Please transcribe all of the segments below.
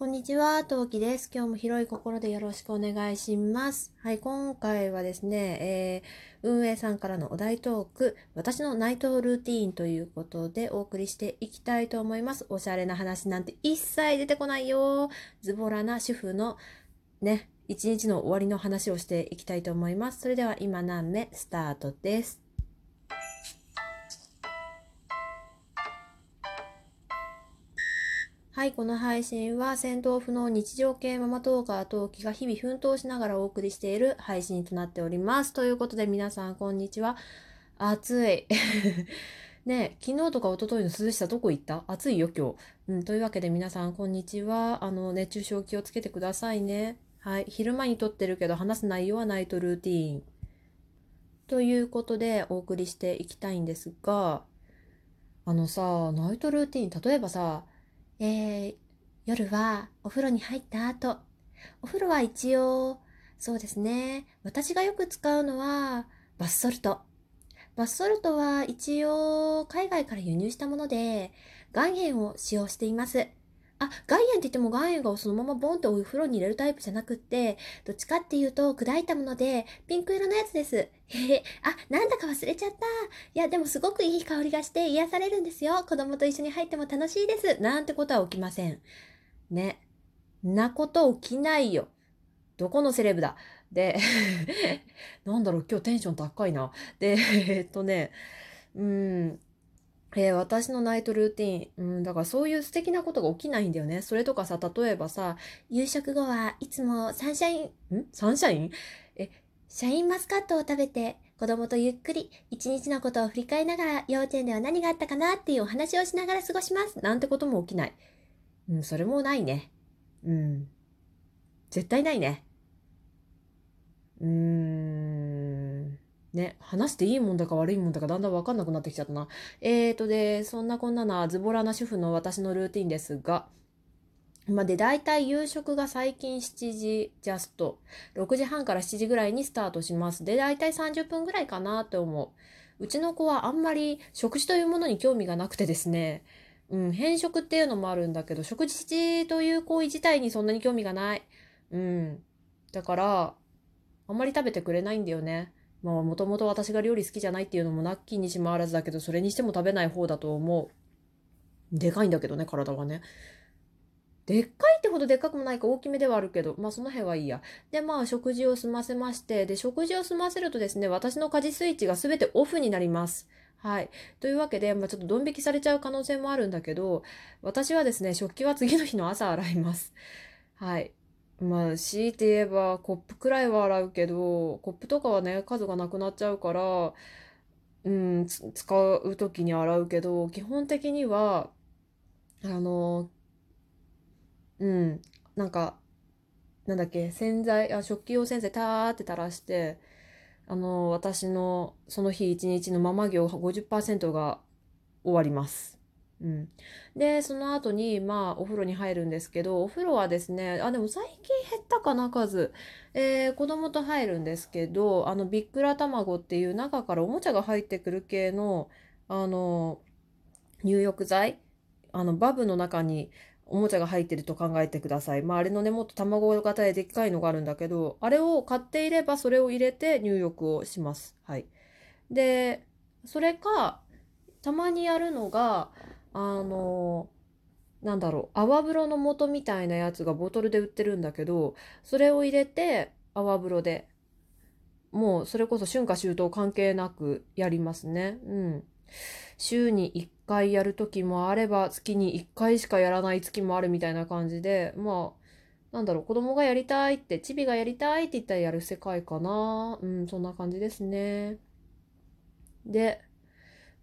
こんにちは、トウキです。今日も広い心でよろしくお願いします。はい、今回はですね、えー運営さんからのお題トーク、私のナイトルーティーンということでお送りしていきたいと思います。おしゃれな話なんて一切出てこないよ。ズボラな主婦のね、一日の終わりの話をしていきたいと思います。それでは今何目？スタートです。はい、この配信は戦闘不能日常系ママトーカー陶器が日々奮闘しながらお送りしている配信となっております。ということで皆さんこんにちは。暑い。ね昨日とか一昨日の涼しさどこ行った？暑いよ今日。うん、というわけで皆さんこんにちは。あの、熱中症気をつけてくださいね。はい、昼間に撮ってるけど話す内容はナイトルーティーン。ということでお送りしていきたいんですが、あのさ、ナイトルーティーン、例えばさ、えー、夜はお風呂に入った後、お風呂は一応、そうですね、私がよく使うのはバスソルト。バスソルトは一応海外から輸入したもので、岩塩を使用しています。あ、岩塩って言っても岩塩がそのままボンってお風呂に入れるタイプじゃなくって、どっちかっていうと砕いたもので、ピンク色のやつです。へへ、あ、なんだか忘れちゃった。いや、でもすごくいい香りがして癒されるんですよ。子供と一緒に入っても楽しいです。なんてことは起きません。ね。なこと起きないよ。どこのセレブだで、なんだろう、今日テンション高いな。で、えっとね、うん、えー私のナイトルーティン、うん、だからそういう素敵なことが起きないんだよね。それとかさ、例えばさ、夕食後はいつもサンシャイン、ん？サンシャイン？え、シャインマスカットを食べて、子供とゆっくり一日のことを振り返りながら幼稚園では何があったかなっていうお話をしながら過ごします。なんてことも起きない。うん、それもないね。うん。絶対ないね。うーん。ね、話していいもんだか悪いもんだかだんだんわかんなくなってきちゃったな。えーとで、そんなこんななズボラな主婦の私のルーティンですが、まあ、で、だいたい夕食が最近7時ジャスト。6時半から7時ぐらいにスタートします。で、だいたい30分ぐらいかなって思う。うちの子はあんまり食事というものに興味がなくてですね、うん、偏食っていうのもあるんだけど、食事という行為自体にそんなに興味がない。うん。だから、あんまり食べてくれないんだよね。まあ、もともと私が料理好きじゃないっていうのもなきにしもあらずだけど、それにしても食べない方だと思う。でかいんだけどね、体がね。でっかいってほどでっかくもないか大きめではあるけど、まあその辺はいいや。で、まあ食事を済ませまして、で、食事を済ませるとですね、私の家事スイッチが全てオフになります。はい。というわけで、まあちょっとドン引きされちゃう可能性もあるんだけど、私はですね、食器は次の日の朝洗います。はい。まあ、強いて言えば、コップくらいは洗うけど、コップとかはね、数がなくなっちゃうから、うん、使う時に洗うけど、基本的には、あの、うん、なんか、なんだっけ、洗剤、あ、食器用洗剤たーって垂らして、あの、私のその日一日のママ業50%が終わります。うん。で、その後に、まあ、お風呂に入るんですけど、お風呂はですね、あ、でも最近減ったかな、数。えー子供と入るんですけど、あの、ビックラ卵っていう中からおもちゃが入ってくる系の、あの、入浴剤あの、バブの中におもちゃが入ってると考えてください。まあ、あれのね、もっと卵型ででっかいのがあるんだけど、あれを買っていればそれを入れて入浴をします。はい。で、それか、たまにやるのが、あの、なんだろう、泡風呂の素みたいなやつがボトルで売ってるんだけど、それを入れて泡風呂で、もうそれこそ春夏秋冬関係なくやりますね。うん。週に1回やる時もあれば、月に1回しかやらない月もあるみたいな感じで、まあ、なんだろう、子供がやりたいって、チビがやりたいって言ったらやる世界かな。うん、そんな感じですね。で、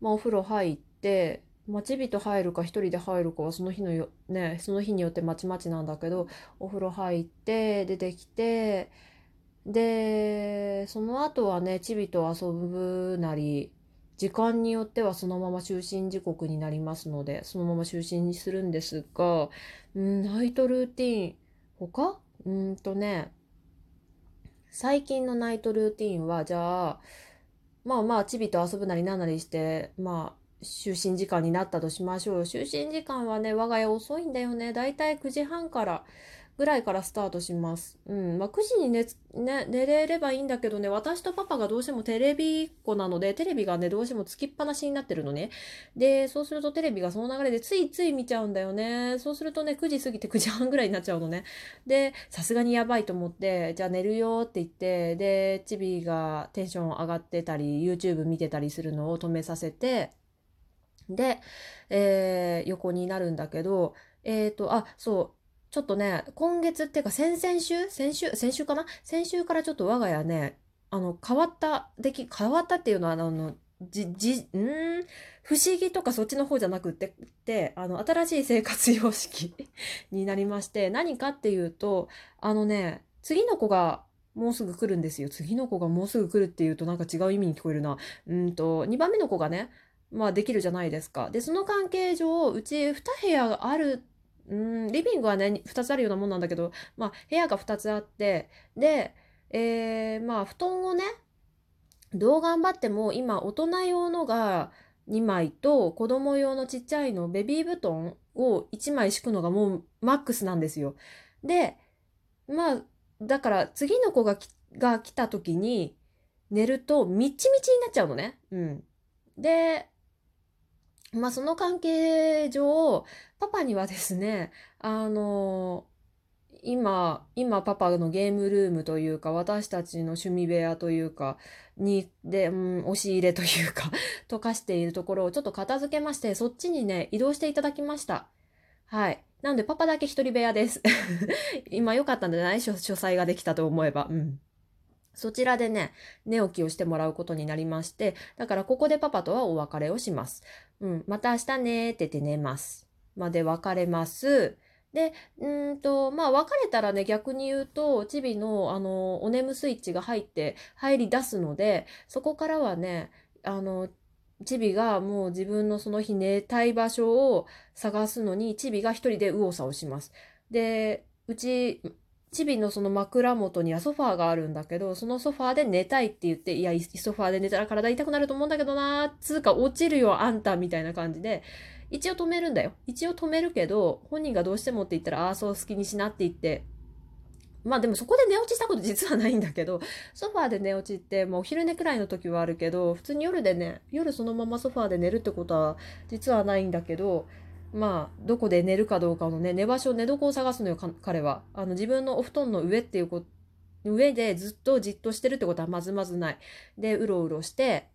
まあ、お風呂入って、まあ、チビと入るか一人で入るかはその日のよ、ね、その日によってまちまちなんだけど、お風呂入って、出てきて、で、その後はね、チビと遊ぶなり、時間によってはそのまま就寝時刻になりますので、そのまま就寝にするんですが、うん、ナイトルーティーン、他？うんとね、最近のナイトルーティンは、じゃあ、まあまあ、チビと遊ぶなりなんなりして、まあ、就寝時間になったとしましょう。就寝時間はね、我が家遅いんだよね。だいたい9時半からぐらいからスタートします。うん。まあ、9時に寝、ね、寝れればいいんだけどね、私とパパがどうしてもテレビっ子なので、テレビがね、どうしてもつきっぱなしになってるのね。で、そうするとテレビがその流れでついつい見ちゃうんだよね。そうするとね、9時過ぎて9時半ぐらいになっちゃうのね。で、さすがにやばいと思って、じゃあ寝るよって言って、で、チビがテンション上がってたり、YouTube 見てたりするのを止めさせて、で、えー、横になるんだけど、えっ、ー、と、あ、そう、ちょっとね、今月っていうか先々週？先週？先週かな？先週からちょっと我が家ね、あの、変わったでき、変わったっていうのは、あの、じ、じ、ん不思議とかそっちの方じゃなくって、てあの、新しい生活様式 になりまして、何かっていうと、あのね、次の子がもうすぐ来るんですよ。次の子がもうすぐ来るっていうとなんか違う意味に聞こえるな。うんと、2番目の子がね、まあできるじゃないですか。で、その関係上、うち2部屋があるうん、リビングはね、2つあるようなもんなんだけど、まあ、部屋が2つあって、で、えー、まあ、布団をね、どう頑張っても、今、大人用のが2枚と、子供用のちっちゃいの、ベビー布団を1枚敷くのがもうマックスなんですよ。で、まあ、だから、次の子がが来た時に、寝ると、みっちみちになっちゃうのね。うん。で、まあその関係上、パパにはですね、あの、今、今パパのゲームルームというか、私たちの趣味部屋というか、に、で、うん、押し入れというか 溶かしているところをちょっと片付けまして、そっちにね、移動していただきました。はい。なんでパパだけ一人部屋です 今良かったんじゃない？書斎ができたと思えば。うん。そちらでね、寝起きをしてもらうことになりまして、だからここでパパとはお別れをします。うん、また明日ねって言って寝ます。まで別れます。で、うんと、まあ別れたらね、逆に言うと、チビの、あの、お眠スイッチが入って、入り出すので、そこからはね、あの、チビがもう自分のその日寝たい場所を探すのに、チビが一人で右往左往します。で、うち、チビのその枕元にはソファーがあるんだけど、そのソファーで寝たいって言って、いや、ソファーで寝たら体痛くなると思うんだけどなつうか落ちるよ、あんた、みたいな感じで、一応止めるんだよ。一応止めるけど、本人がどうしてもって言ったら、ああ、そう好きにしなって言って、まあでもそこで寝落ちしたこと 実はないんだけど、ソファーで寝落ちって、もうお昼寝くらいの時はあるけど、普通に夜でね、夜そのままソファーで寝るってことは実はないんだけど、まあ、どこで寝るかどうかのね、寝場所、寝床を探すのよ、彼は。あの、自分のお布団の上っていうこ、上でずっとじっとしてるってことはまずまずない。で、うろうろして、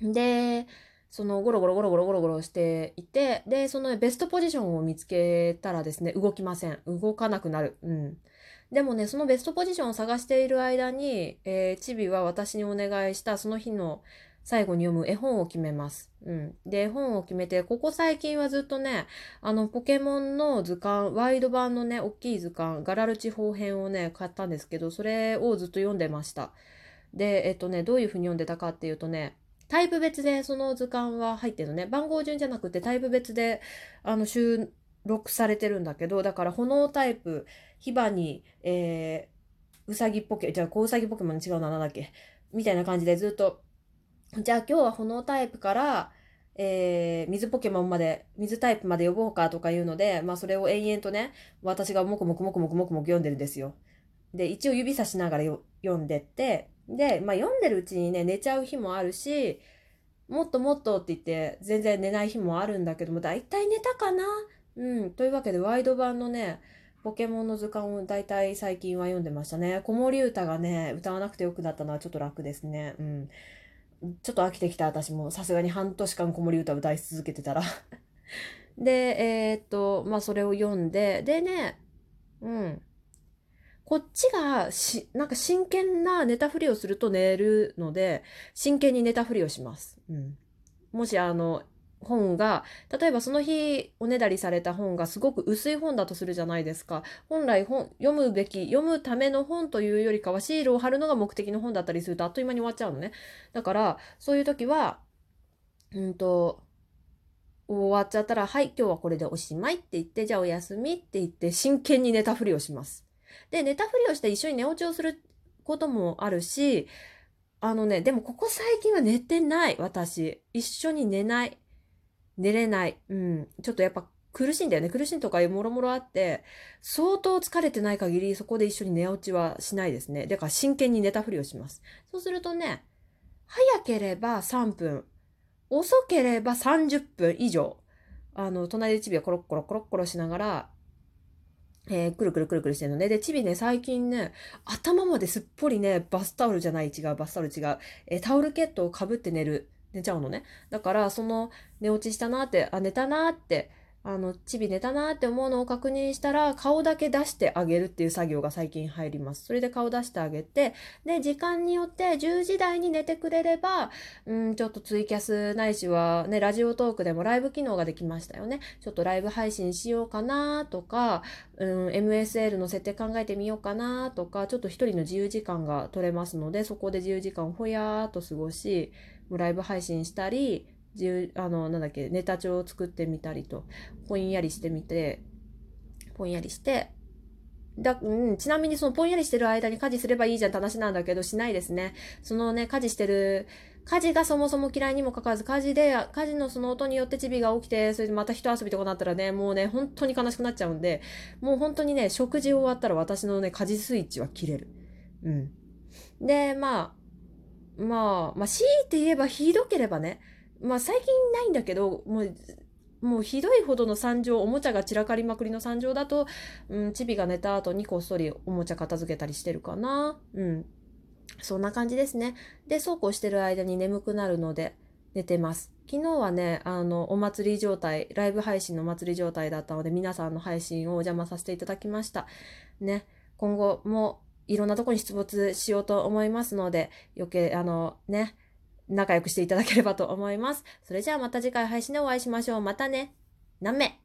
で、そのゴロゴロゴロゴロゴロゴロしていて、で、その、ね、ベストポジションを見つけたらですね、動きません。動かなくなる。うん。でもね、そのベストポジションを探している間に、えー、チビは私にお願いしたその日の最後に読む絵本を決めます。うん。で、絵本を決めて、ここ最近はずっとね、あの、ポケモンの図鑑、ワイド版のね、大きい図鑑、ガラル地方編をね、買ったんですけど、それをずっと読んでました。で、えっとね、どういう風に読んでたかっていうとね、タイプ別でその図鑑は入ってるのね。番号順じゃなくてタイプ別で、あの、収録されてるんだけど、だから炎タイプ、火花、えー、うさぎポケ、じゃあ、こううさぎポケモン違うな、なんだっけみたいな感じでずっとじゃあ今日は炎タイプから、えー、水ポケモンまで、水タイプまで呼ぼうかとか言うので、まあそれを延々とね、私がもくもくもくもくもくもく読んでるんですよ。で、一応指さしながら読んでって、で、まあ読んでるうちにね、寝ちゃう日もあるし、もっともっとって言って全然寝ない日もあるんだけども、だいたい寝たかな？うん。というわけで、ワイド版のね、ポケモンの図鑑を大体最近は読んでましたね。子守歌がね、歌わなくてよくなったのはちょっと楽ですね。うん。ちょっと飽きてきた私もさすがに半年間子守歌を歌い続けてたら で、えー、っと、まあそれを読んで、でね、うん。こっちがし、なんか真剣な寝たふりをすると寝るので、真剣に寝たふりをします。うん。もしあの、本が、例えばその日おねだりされた本がすごく薄い本だとするじゃないですか。本来本、読むべき、読むための本というよりかはシールを貼るのが目的の本だったりするとあっという間に終わっちゃうのね。だから、そういう時は、うんと、終わっちゃったら、はい、今日はこれでおしまいって言って、じゃあおやすみって言って真剣に寝たふりをします。で、寝たふりをして一緒に寝落ちをすることもあるし、あのね、でもここ最近は寝てない、私。一緒に寝ない。寝れない。うん。ちょっとやっぱ苦しいんだよね。苦しいとかもろもろあって、相当疲れてない限りそこで一緒に寝落ちはしないですね。だから真剣に寝たふりをします。そうするとね、早ければ3分、遅ければ30分以上、あの、隣でチビはコロッコロコロッコロしながら、えー、くるくるくるくるしてるのね。で、チビね、最近ね、頭まですっぽりね、バスタオルじゃない、違う、バスタオル違う、えー、タオルケットをかぶって寝る、寝ちゃうのね。だから、その、寝落ちしたなって、あ、寝たなって、あの、チビ寝たなって思うのを確認したら、顔だけ出してあげるっていう作業が最近入ります。それで顔出してあげて、で、時間によって10時台に寝てくれれば、うん、ちょっとツイキャスないしは、ね、ラジオトークでもライブ機能ができましたよね。ちょっとライブ配信しようかなとか、うん、MSL の設定考えてみようかなとか、ちょっと一人の自由時間が取れますので、そこで自由時間をほやーっと過ごし、ライブ配信したり、あの、なんだっけ、ネタ帳を作ってみたりと、ぼんやりしてみて、ぼんやりして、だ、うん、ちなみにそのぼんやりしてる間に家事すればいいじゃんって話なんだけど、しないですね。そのね、家事してる、家事がそもそも嫌いにもかかわらず、家事で、家事のその音によってチビが起きて、それでまた人遊びとかなったらね、もうね、本当に悲しくなっちゃうんで、もう本当にね、食事終わったら私のね、家事スイッチは切れる。うん。で、まあ、まあ、まあ、強いて言えばひどければね、まあ最近ないんだけど、もう、もうひどいほどの惨状、おもちゃが散らかりまくりの惨状だと、うん、チビが寝た後にこっそりおもちゃ片付けたりしてるかな。うん。そんな感じですね。で、そうこうしてる間に眠くなるので寝てます。昨日はね、あの、お祭り状態、ライブ配信のお祭り状態だったので、皆さんの配信をお邪魔させていただきました。ね、今後もいろんなとこに出没しようと思いますので、余計、あの、ね、仲良くしていただければと思います。それじゃあまた次回配信でお会いしましょう。またね。なめ。